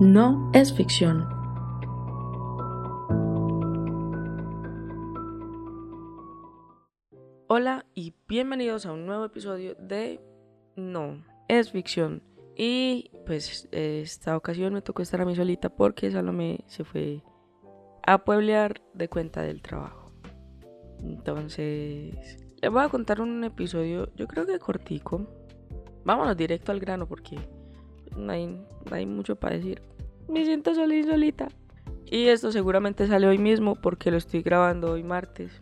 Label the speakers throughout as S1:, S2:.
S1: no es ficción. Hola y bienvenidos a un nuevo episodio de No es ficción. Y pues esta ocasión me tocó estar a mí solita porque Salomé se fue a pueblear de cuenta del trabajo. Entonces, les voy a contar un episodio, yo creo que cortico. Vámonos directo al grano porque no hay, mucho para decir. Me siento sola y solita. Y esto seguramente sale hoy mismo porque lo estoy grabando hoy martes.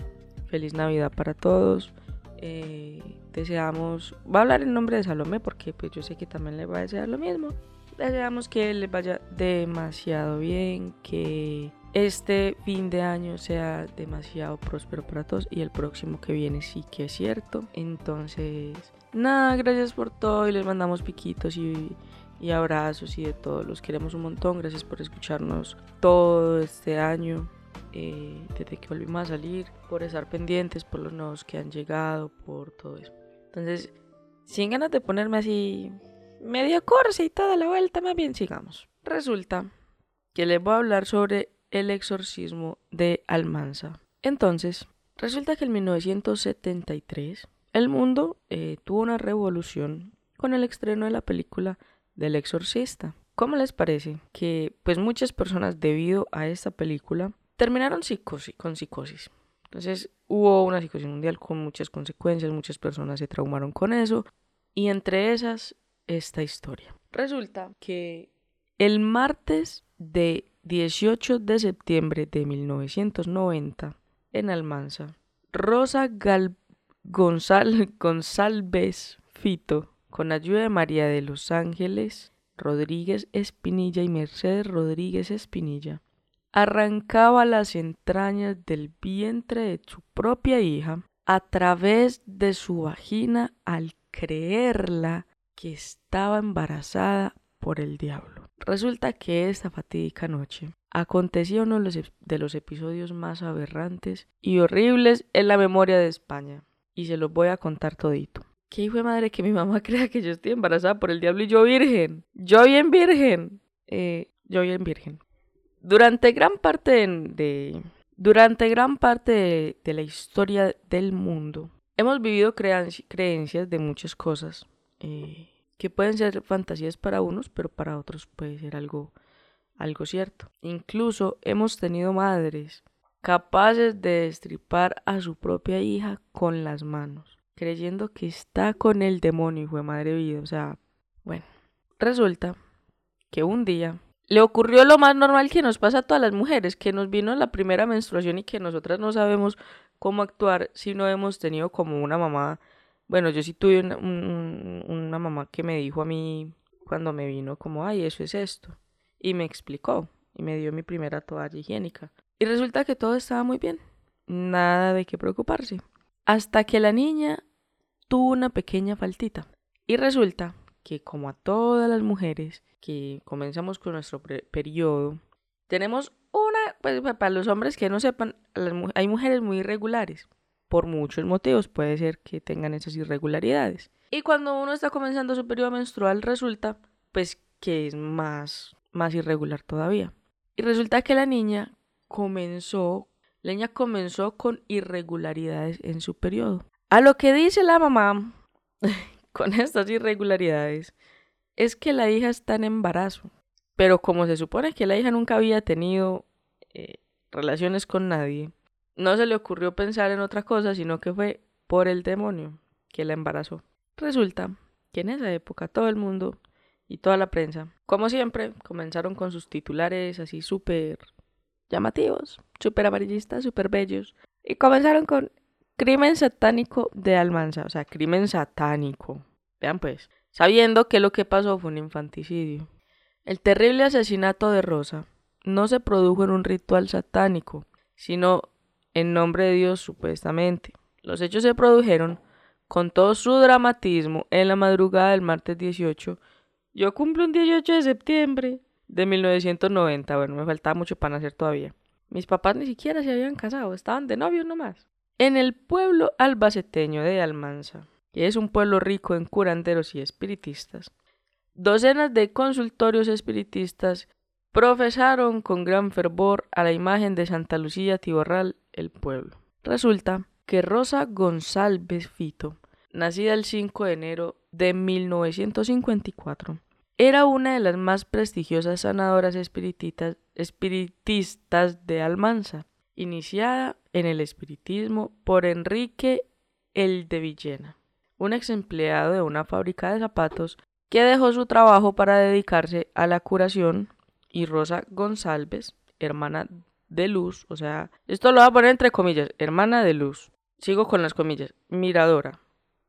S1: Feliz Navidad para todos. Eh, deseamos, va a hablar en nombre de Salomé porque pues yo sé que también le va a desear lo mismo. Deseamos que les vaya demasiado bien, que este fin de año sea demasiado próspero para todos y el próximo que viene sí que es cierto. Entonces, nada, gracias por todo y les mandamos piquitos y y abrazos y de todo. Los queremos un montón. Gracias por escucharnos todo este año. Eh, desde que volvimos a salir, por estar pendientes, por los nuevos que han llegado, por todo eso. Entonces, sin ganas de ponerme así medio corsa y toda la vuelta, más bien sigamos. Resulta que les voy a hablar sobre el exorcismo de Almanza. Entonces, resulta que en 1973 el mundo eh, tuvo una revolución con el estreno de la película del exorcista. ¿Cómo les parece que pues muchas personas debido a esta película terminaron con psicosis? Entonces hubo una psicosis mundial con muchas consecuencias, muchas personas se traumaron con eso y entre esas esta historia. Resulta que el martes de 18 de septiembre de 1990 en Almanza, Rosa Gal González Fito con ayuda de María de los Ángeles Rodríguez Espinilla y Mercedes Rodríguez Espinilla, arrancaba las entrañas del vientre de su propia hija a través de su vagina al creerla que estaba embarazada por el diablo. Resulta que esta fatídica noche aconteció uno de los episodios más aberrantes y horribles en la memoria de España, y se los voy a contar todito. ¿Qué hijo de madre que mi mamá crea que yo estoy embarazada por el diablo y yo virgen? Yo bien virgen. Eh, yo bien virgen. Durante gran parte de, durante gran parte de, la historia del mundo, hemos vivido creencias de muchas cosas eh, que pueden ser fantasías para unos, pero para otros puede ser algo, algo cierto. Incluso hemos tenido madres capaces de destripar a su propia hija con las manos creyendo que está con el demonio, hijo de madre vida. O sea, bueno, resulta que un día le ocurrió lo más normal que nos pasa a todas las mujeres, que nos vino la primera menstruación y que nosotras no sabemos cómo actuar si no hemos tenido como una mamá. Bueno, yo sí tuve una, una mamá que me dijo a mí cuando me vino como, ay, eso es esto. Y me explicó y me dio mi primera toalla higiénica. Y resulta que todo estaba muy bien. Nada de qué preocuparse hasta que la niña tuvo una pequeña faltita. Y resulta que como a todas las mujeres que comenzamos con nuestro periodo, tenemos una, pues para los hombres que no sepan, hay mujeres muy irregulares. Por muchos motivos puede ser que tengan esas irregularidades. Y cuando uno está comenzando su periodo menstrual resulta pues que es más, más irregular todavía. Y resulta que la niña comenzó Leña comenzó con irregularidades en su periodo. A lo que dice la mamá con estas irregularidades es que la hija está en embarazo. Pero como se supone que la hija nunca había tenido eh, relaciones con nadie, no se le ocurrió pensar en otra cosa, sino que fue por el demonio que la embarazó. Resulta que en esa época todo el mundo y toda la prensa, como siempre, comenzaron con sus titulares así súper llamativos, súper amarillistas, súper bellos. Y comenzaron con crimen satánico de Almanza, o sea, crimen satánico. Vean pues, sabiendo que lo que pasó fue un infanticidio. El terrible asesinato de Rosa no se produjo en un ritual satánico, sino en nombre de Dios supuestamente. Los hechos se produjeron con todo su dramatismo en la madrugada del martes 18. Yo cumplo un 18 de septiembre de 1990. Bueno, me faltaba mucho para nacer todavía. Mis papás ni siquiera se habían casado, estaban de novios nomás. En el pueblo albaceteño de Almanza, que es un pueblo rico en curanderos y espiritistas, docenas de consultorios espiritistas profesaron con gran fervor a la imagen de Santa Lucía Tiborral el pueblo. Resulta que Rosa González Fito, nacida el 5 de enero de 1954, era una de las más prestigiosas sanadoras espiritistas, de Almanza, iniciada en el espiritismo por Enrique el de Villena, un ex empleado de una fábrica de zapatos que dejó su trabajo para dedicarse a la curación y Rosa González, hermana de Luz, o sea, esto lo voy a poner entre comillas, hermana de Luz, sigo con las comillas, miradora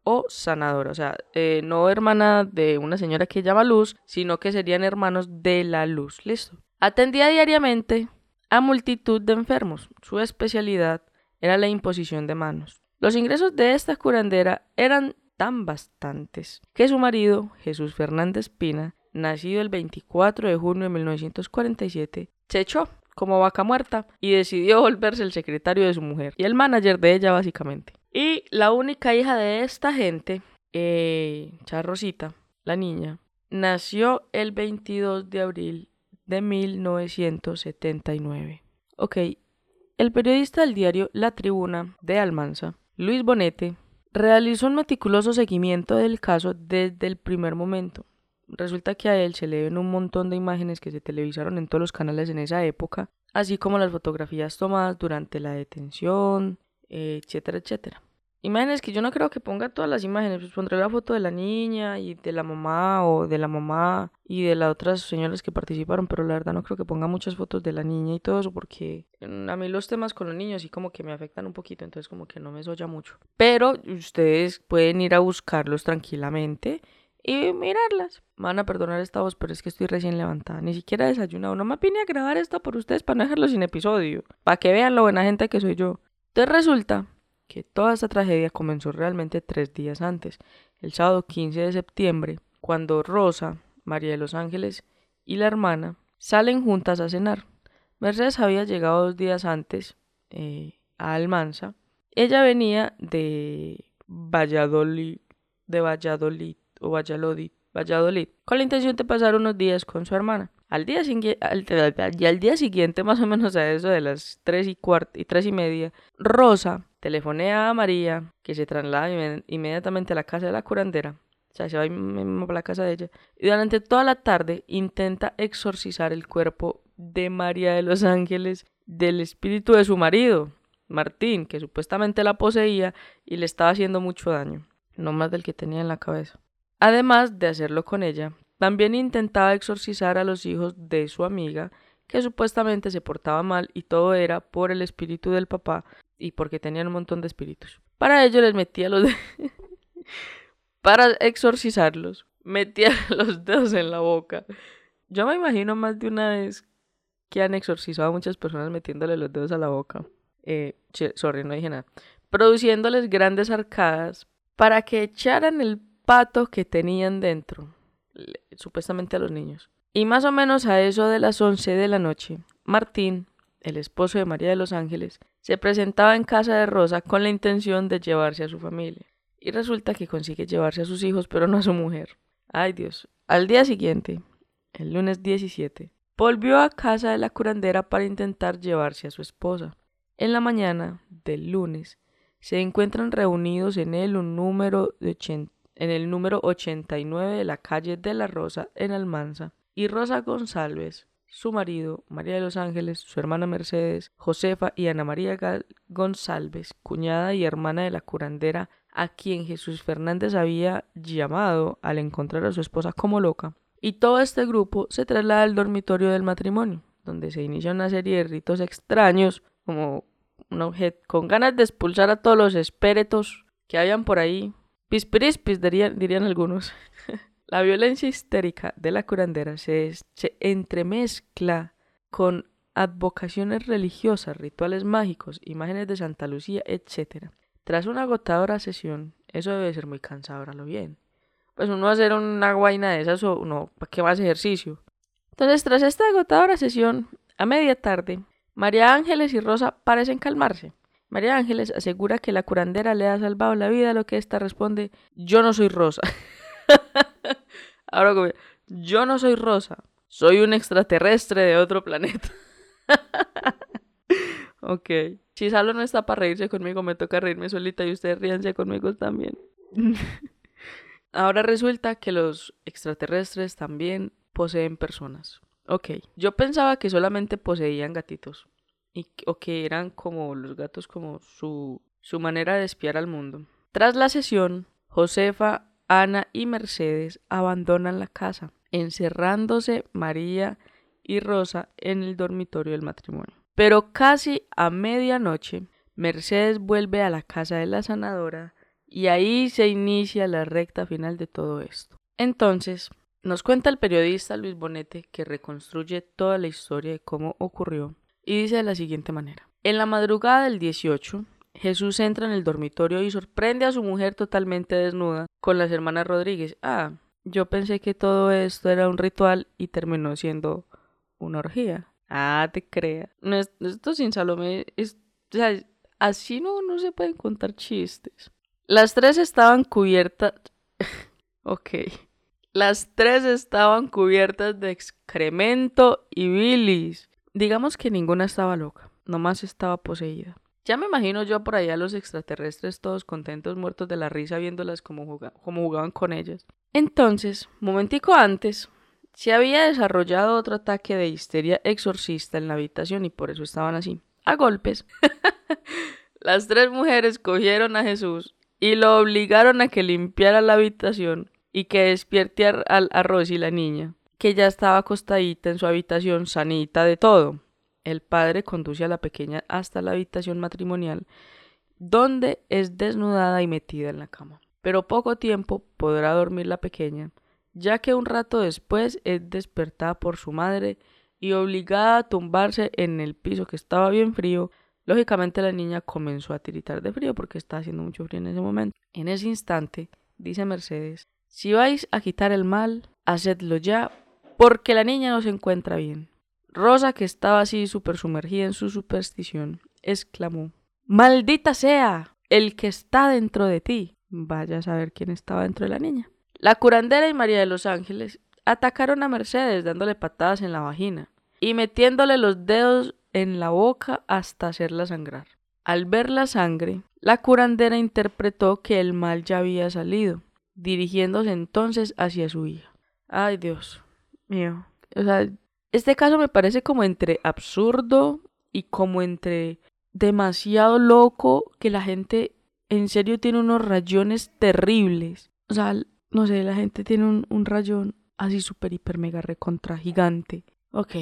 S1: o sanadora, o sea, eh, no hermana de una señora que llama Luz, sino que serían hermanos de la Luz, listo. Atendía diariamente a multitud de enfermos, su especialidad era la imposición de manos. Los ingresos de esta curandera eran tan bastantes que su marido, Jesús Fernández Pina, nacido el 24 de junio de 1947, se echó como vaca muerta y decidió volverse el secretario de su mujer y el manager de ella básicamente. Y la única hija de esta gente, eh, Charrosita, la niña, nació el 22 de abril de 1979. Ok, el periodista del diario La Tribuna de Almanza, Luis Bonete, realizó un meticuloso seguimiento del caso desde el primer momento. Resulta que a él se le ven un montón de imágenes que se televisaron en todos los canales en esa época, así como las fotografías tomadas durante la detención, etcétera, etcétera. Imágenes que yo no creo que ponga todas las imágenes, pues pondré la foto de la niña y de la mamá o de la mamá y de las otras señoras que participaron, pero la verdad no creo que ponga muchas fotos de la niña y todo eso porque a mí los temas con los niños sí como que me afectan un poquito, entonces como que no me soya mucho. Pero ustedes pueden ir a buscarlos tranquilamente y mirarlas. van a perdonar esta voz, pero es que estoy recién levantada. Ni siquiera he desayunado. No me vine a grabar esto por ustedes para no dejarlo sin episodio. Para que vean lo buena gente que soy yo. Entonces resulta que toda esta tragedia comenzó realmente tres días antes, el sábado 15 de septiembre, cuando Rosa, María de los Ángeles y la hermana salen juntas a cenar. Mercedes había llegado dos días antes eh, a Almanza. Ella venía de Valladolid, de Valladolid o Valladolid, Valladolid, con la intención de pasar unos días con su hermana. Al día, y al día siguiente, más o menos a eso de las tres y cuarto y tres y media, Rosa telefonea a María, que se traslada inmediatamente a la casa de la curandera. O sea, se va a la casa de ella. Y durante toda la tarde intenta exorcizar el cuerpo de María de los Ángeles del espíritu de su marido, Martín, que supuestamente la poseía y le estaba haciendo mucho daño, no más del que tenía en la cabeza. Además de hacerlo con ella, también intentaba exorcizar a los hijos de su amiga, que supuestamente se portaba mal y todo era por el espíritu del papá y porque tenían un montón de espíritus. Para ello les metía los Para exorcizarlos, metía los dedos en la boca. Yo me imagino más de una vez que han exorcizado a muchas personas metiéndole los dedos a la boca. Eh, sorry, no dije nada. Produciéndoles grandes arcadas para que echaran el pato que tenían dentro, supuestamente a los niños. Y más o menos a eso de las 11 de la noche, Martín, el esposo de María de los Ángeles, se presentaba en casa de Rosa con la intención de llevarse a su familia. Y resulta que consigue llevarse a sus hijos, pero no a su mujer. Ay Dios. Al día siguiente, el lunes 17, volvió a casa de la curandera para intentar llevarse a su esposa. En la mañana del lunes, se encuentran reunidos en él un número de en el número 89 de la calle de la Rosa en Almanza, y Rosa González, su marido, María de los Ángeles, su hermana Mercedes, Josefa y Ana María González, cuñada y hermana de la curandera, a quien Jesús Fernández había llamado al encontrar a su esposa como loca. Y todo este grupo se traslada al dormitorio del matrimonio, donde se inicia una serie de ritos extraños, como un objeto, con ganas de expulsar a todos los espíritus que hayan por ahí. Pispirispis, dirían, algunos. La violencia histérica de la curandera se, entremezcla con advocaciones religiosas, rituales mágicos, imágenes de Santa Lucía, etc. Tras una agotadora sesión, eso debe ser muy cansador, lo bien. Pues uno va a hacer una guaina de esas o no, ¿para qué más ejercicio? Entonces, tras esta agotadora sesión, a media tarde, María Ángeles y Rosa parecen calmarse. María Ángeles asegura que la curandera le ha salvado la vida, lo que ésta responde, yo no soy Rosa. Ahora, yo no soy Rosa, soy un extraterrestre de otro planeta. ok. Si Salo no está para reírse conmigo, me toca reírme solita y ustedes ríanse conmigo también. Ahora resulta que los extraterrestres también poseen personas. Ok, yo pensaba que solamente poseían gatitos. O que eran como los gatos como su, su manera de espiar al mundo. Tras la sesión, Josefa, Ana y Mercedes abandonan la casa, encerrándose María y Rosa en el dormitorio del matrimonio. Pero casi a medianoche, Mercedes vuelve a la casa de la sanadora y ahí se inicia la recta final de todo esto. Entonces, nos cuenta el periodista Luis Bonete que reconstruye toda la historia de cómo ocurrió y dice de la siguiente manera. En la madrugada del 18, Jesús entra en el dormitorio y sorprende a su mujer totalmente desnuda con las hermanas Rodríguez. Ah, yo pensé que todo esto era un ritual y terminó siendo una orgía. Ah, te crea. esto sin Salomé es... O sea, así no, no se pueden contar chistes. Las tres estaban cubiertas... ok. Las tres estaban cubiertas de excremento y bilis. Digamos que ninguna estaba loca, nomás estaba poseída. Ya me imagino yo por allá los extraterrestres todos contentos, muertos de la risa, viéndolas como, jugaban con ellas. Entonces, momentico antes, se había desarrollado otro ataque de histeria exorcista en la habitación y por eso estaban así, a golpes. Las tres mujeres cogieron a Jesús y lo obligaron a que limpiara la habitación y que despierte al a Rosy la niña, que ya estaba acostadita en su habitación sanita de todo. El padre conduce a la pequeña hasta la habitación matrimonial, donde es desnudada y metida en la cama. Pero poco tiempo podrá dormir la pequeña, ya que un rato después es despertada por su madre y obligada a tumbarse en el piso que estaba bien frío. Lógicamente la niña comenzó a tiritar de frío porque estaba haciendo mucho frío en ese momento. En ese instante, dice Mercedes, si vais a quitar el mal, hacedlo ya, porque la niña no se encuentra bien. Rosa, que estaba así súper sumergida en su superstición, exclamó Maldita sea el que está dentro de ti. Vaya a saber quién estaba dentro de la niña. La curandera y María de los Ángeles atacaron a Mercedes dándole patadas en la vagina y metiéndole los dedos en la boca hasta hacerla sangrar. Al ver la sangre, la curandera interpretó que el mal ya había salido dirigiéndose entonces hacia su hija. Ay, Dios mío. O sea, este caso me parece como entre absurdo y como entre demasiado loco que la gente en serio tiene unos rayones terribles. O sea, no sé, la gente tiene un, un rayón así súper, hiper, mega recontra gigante. Ok,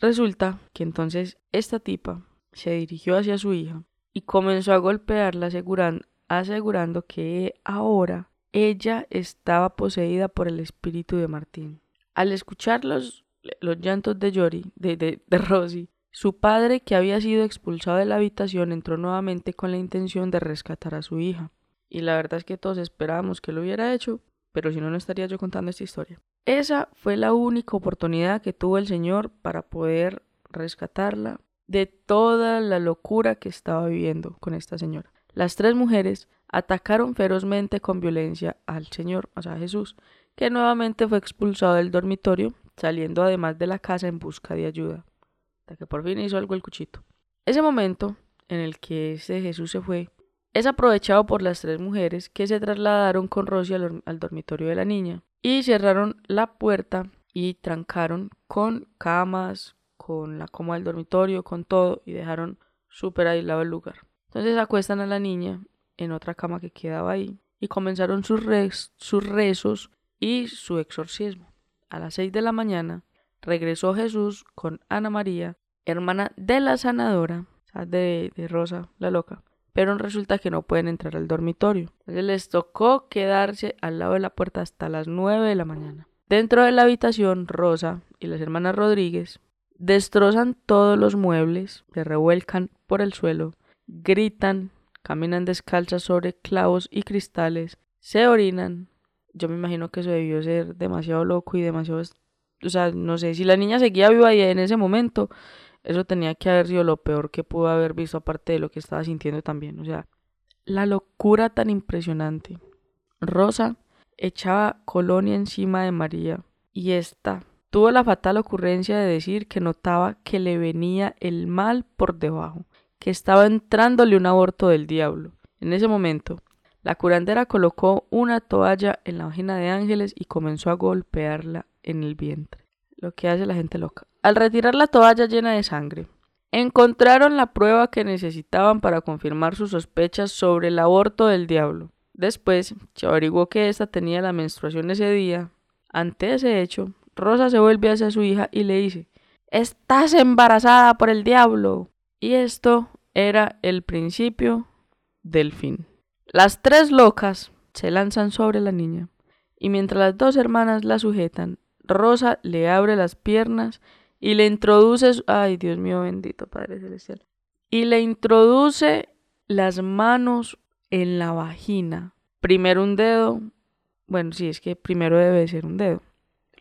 S1: resulta que entonces esta tipa se dirigió hacia su hija y comenzó a golpearla asegurando, asegurando que ahora ella estaba poseída por el espíritu de Martín. Al escuchar los, llantos de Yori, de, de, de Rosy, su padre, que había sido expulsado de la habitación, entró nuevamente con la intención de rescatar a su hija. Y la verdad es que todos esperábamos que lo hubiera hecho, pero si no, no estaría yo contando esta historia. Esa fue la única oportunidad que tuvo el Señor para poder rescatarla de toda la locura que estaba viviendo con esta señora. Las tres mujeres atacaron ferozmente con violencia al Señor, o sea, a Jesús, que nuevamente fue expulsado del dormitorio, saliendo además de la casa en busca de ayuda, hasta que por fin hizo algo el cuchito. Ese momento en el que ese Jesús se fue es aprovechado por las tres mujeres que se trasladaron con Rosy al, dormitorio de la niña y cerraron la puerta y trancaron con camas, con la cama del dormitorio, con todo y dejaron súper aislado el lugar. Entonces acuestan a la niña en otra cama que quedaba ahí y comenzaron sus, sus rezos y su exorcismo. A las seis de la mañana regresó Jesús con Ana María, hermana de la sanadora, de, Rosa, la loca, pero resulta que no pueden entrar al dormitorio. Les tocó quedarse al lado de la puerta hasta las nueve de la mañana. Dentro de la habitación, Rosa y las hermanas Rodríguez destrozan todos los muebles, se revuelcan por el suelo, gritan, caminan descalzas sobre clavos y cristales, se orinan. Yo me imagino que eso debió ser demasiado loco y demasiado... O sea, no sé, si la niña seguía viva ahí en ese momento, eso tenía que haber sido lo peor que pudo haber visto aparte de lo que estaba sintiendo también. O sea, la locura tan impresionante. Rosa echaba colonia encima de María y esta tuvo la fatal ocurrencia de decir que notaba que le venía el mal por debajo, que estaba entrándole un aborto del diablo. En ese momento, la curandera colocó una toalla en la vagina de Ángeles y comenzó a golpearla en el vientre, lo que hace la gente loca. Al retirar la toalla llena de sangre, encontraron la prueba que necesitaban para confirmar sus sospechas sobre el aborto del diablo. Después se averiguó que ésta tenía la menstruación ese día. Ante ese hecho, Rosa se vuelve hacia su hija y le dice Estás embarazada por el diablo. Y esto era el principio del fin. Las tres locas se lanzan sobre la niña, y mientras las dos hermanas la sujetan, Rosa le abre las piernas y le introduce, ay Dios mío bendito Padre Celestial, y le introduce las manos en la vagina. Primero un dedo, bueno, sí, es que primero debe ser un dedo,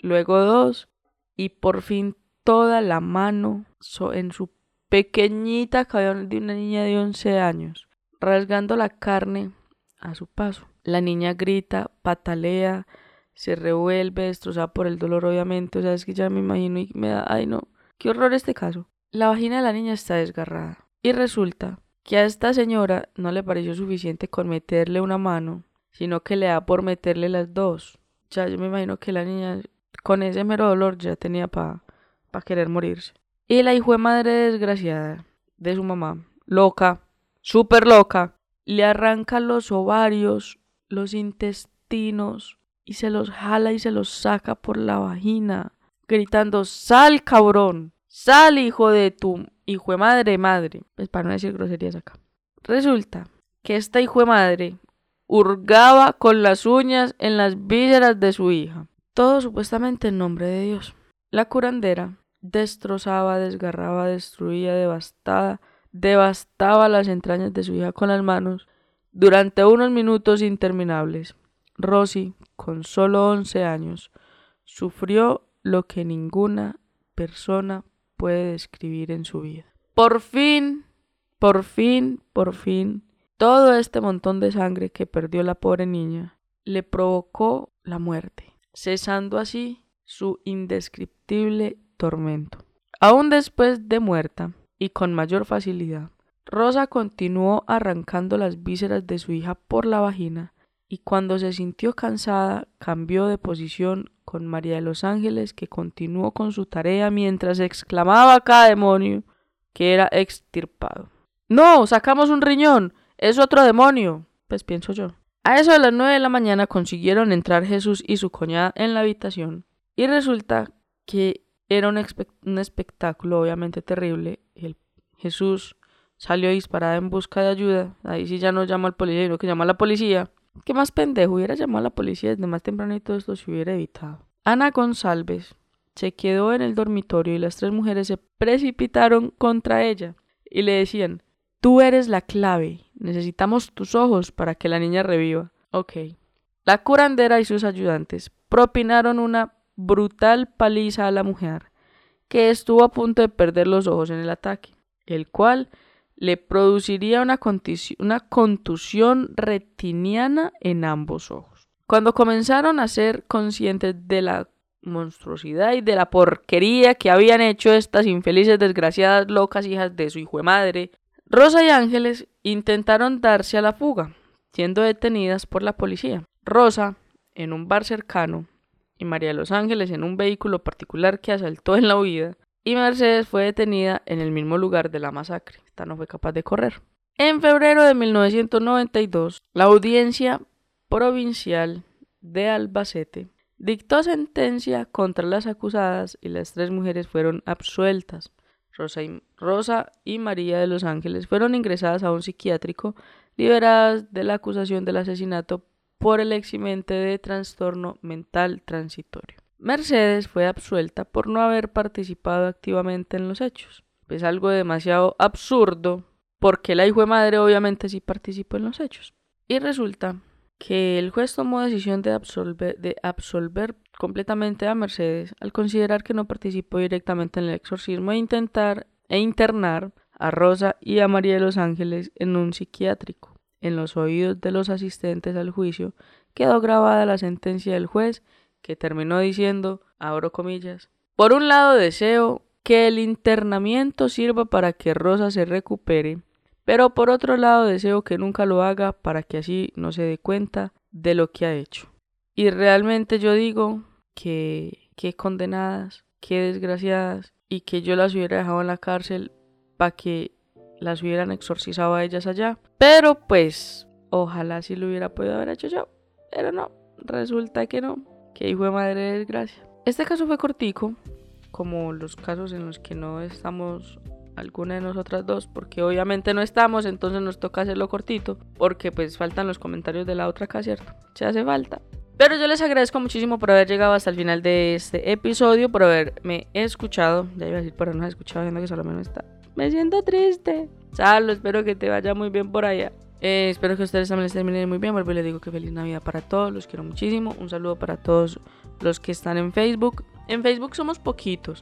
S1: luego dos, y por fin toda la mano en su pequeñita cabeza de una niña de 11 años, rasgando la carne a su paso. La niña grita, patalea, se revuelve, destrozada por el dolor, obviamente. O sea, es que ya me imagino y me da, ay no, qué horror este caso. La vagina de la niña está desgarrada. Y resulta que a esta señora no le pareció suficiente con meterle una mano, sino que le da por meterle las dos. Ya yo me imagino que la niña con ese mero dolor ya tenía para pa querer morirse. Y la hijo de madre desgraciada de su mamá, loca, súper loca, le arranca los ovarios, los intestinos y se los jala y se los saca por la vagina, gritando, sal cabrón, sal hijo de tu hijo de madre madre. Pues para no decir groserías acá. Resulta que esta hijo de madre hurgaba con las uñas en las vísceras de su hija. Todo supuestamente en nombre de Dios. La curandera destrozaba, desgarraba, destruía, devastada, devastaba las entrañas de su hija con las manos durante unos minutos interminables. Rosy, con solo once años, sufrió lo que ninguna persona puede describir en su vida. Por fin, por fin, por fin, todo este montón de sangre que perdió la pobre niña le provocó la muerte, cesando así su indescriptible tormento. Aún después de muerta, y con mayor facilidad. Rosa continuó arrancando las vísceras de su hija por la vagina y cuando se sintió cansada cambió de posición con María de los Ángeles que continuó con su tarea mientras exclamaba cada demonio que era extirpado. No, sacamos un riñón, es otro demonio. Pues pienso yo. A eso de las nueve de la mañana consiguieron entrar Jesús y su cuñada en la habitación y resulta que era un, espectáculo obviamente terrible. El Jesús salió disparada en busca de ayuda. Ahí sí ya no llama al policía, sino que llama a la policía. ¿Qué más pendejo? Hubiera llamado a la policía desde más temprano y todo esto se hubiera evitado. Ana González se quedó en el dormitorio y las tres mujeres se precipitaron contra ella y le decían, tú eres la clave, necesitamos tus ojos para que la niña reviva. Ok. La curandera y sus ayudantes propinaron una brutal paliza a la mujer, que estuvo a punto de perder los ojos en el ataque, el cual le produciría una, contusión retiniana en ambos ojos. Cuando comenzaron a ser conscientes de la monstruosidad y de la porquería que habían hecho estas infelices, desgraciadas, locas hijas de su hijo de madre, Rosa y Ángeles intentaron darse a la fuga, siendo detenidas por la policía. Rosa, en un bar cercano, y María de los Ángeles en un vehículo particular que asaltó en la huida, y Mercedes fue detenida en el mismo lugar de la masacre. Esta no fue capaz de correr. En febrero de 1992, la audiencia provincial de Albacete dictó sentencia contra las acusadas y las tres mujeres fueron absueltas. Rosa y, Rosa y María de los Ángeles fueron ingresadas a un psiquiátrico, liberadas de la acusación del asesinato por el eximente de trastorno mental transitorio. Mercedes fue absuelta por no haber participado activamente en los hechos. Es algo demasiado absurdo porque la hijo de madre obviamente sí participó en los hechos. Y resulta que el juez tomó decisión de absolver, de absolver completamente a Mercedes al considerar que no participó directamente en el exorcismo e intentar e internar a Rosa y a María de los Ángeles en un psiquiátrico. En los oídos de los asistentes al juicio quedó grabada la sentencia del juez que terminó diciendo, abro comillas, Por un lado deseo que el internamiento sirva para que Rosa se recupere, pero por otro lado deseo que nunca lo haga para que así no se dé cuenta de lo que ha hecho. Y realmente yo digo que qué condenadas, qué desgraciadas, y que yo las hubiera dejado en la cárcel para que las hubieran exorcizado a ellas allá. Pero pues, ojalá si lo hubiera podido haber hecho yo. Pero no, resulta que no. Que hijo de madre de desgracia. Este caso fue cortico, como los casos en los que no estamos alguna de nosotras dos, porque obviamente no estamos, entonces nos toca hacerlo cortito, porque pues faltan los comentarios de la otra acá, ¿cierto? Se hace falta. Pero yo les agradezco muchísimo por haber llegado hasta el final de este episodio, por haberme escuchado. Ya iba a decir, por habernos escuchado, viendo que solo me está. Me siento triste. Salo, espero que te vaya muy bien por allá. Eh, espero que ustedes también les terminen muy bien. Vuelvo y les digo que feliz Navidad para todos. Los quiero muchísimo. Un saludo para todos los que están en Facebook. En Facebook somos poquitos.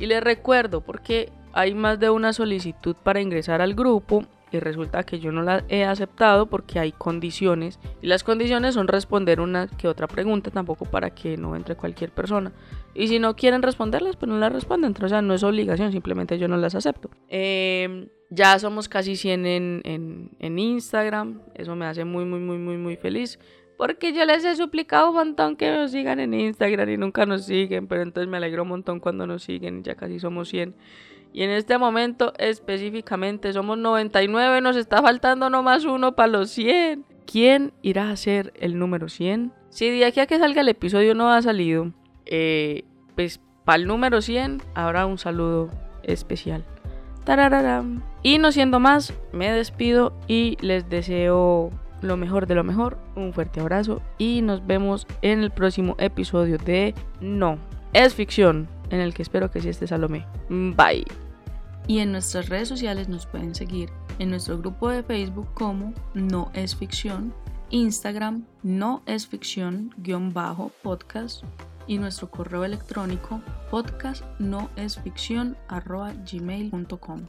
S1: Y les recuerdo, porque hay más de una solicitud para ingresar al grupo y resulta que yo no la he aceptado porque hay condiciones y las condiciones son responder una que otra pregunta tampoco para que no entre cualquier persona y si no quieren responderlas pues no las responden o sea no es obligación simplemente yo no las acepto em, ya somos casi 100 en, en, en Instagram eso me hace muy muy muy muy muy feliz porque yo les he suplicado un montón que nos sigan en Instagram y nunca nos siguen, pero entonces me alegro un montón cuando nos siguen, ya casi somos 100. Y en este momento específicamente somos 99, nos está faltando nomás uno para los 100. ¿Quién irá a ser el número 100? Si de aquí a que salga el episodio no ha salido, eh, pues para el número 100 habrá un saludo especial. Tarararam. Y no siendo más, me despido y les deseo lo mejor de lo mejor. Un fuerte abrazo y nos vemos en el próximo episodio de No, es ficción en el que espero que sí esté Salomé. Bye.
S2: Y en nuestras redes sociales nos pueden seguir en nuestro grupo de Facebook como No es ficción, Instagram no es ficción guion bajo podcast y nuestro correo electrónico podcast no es ficción gmail.com.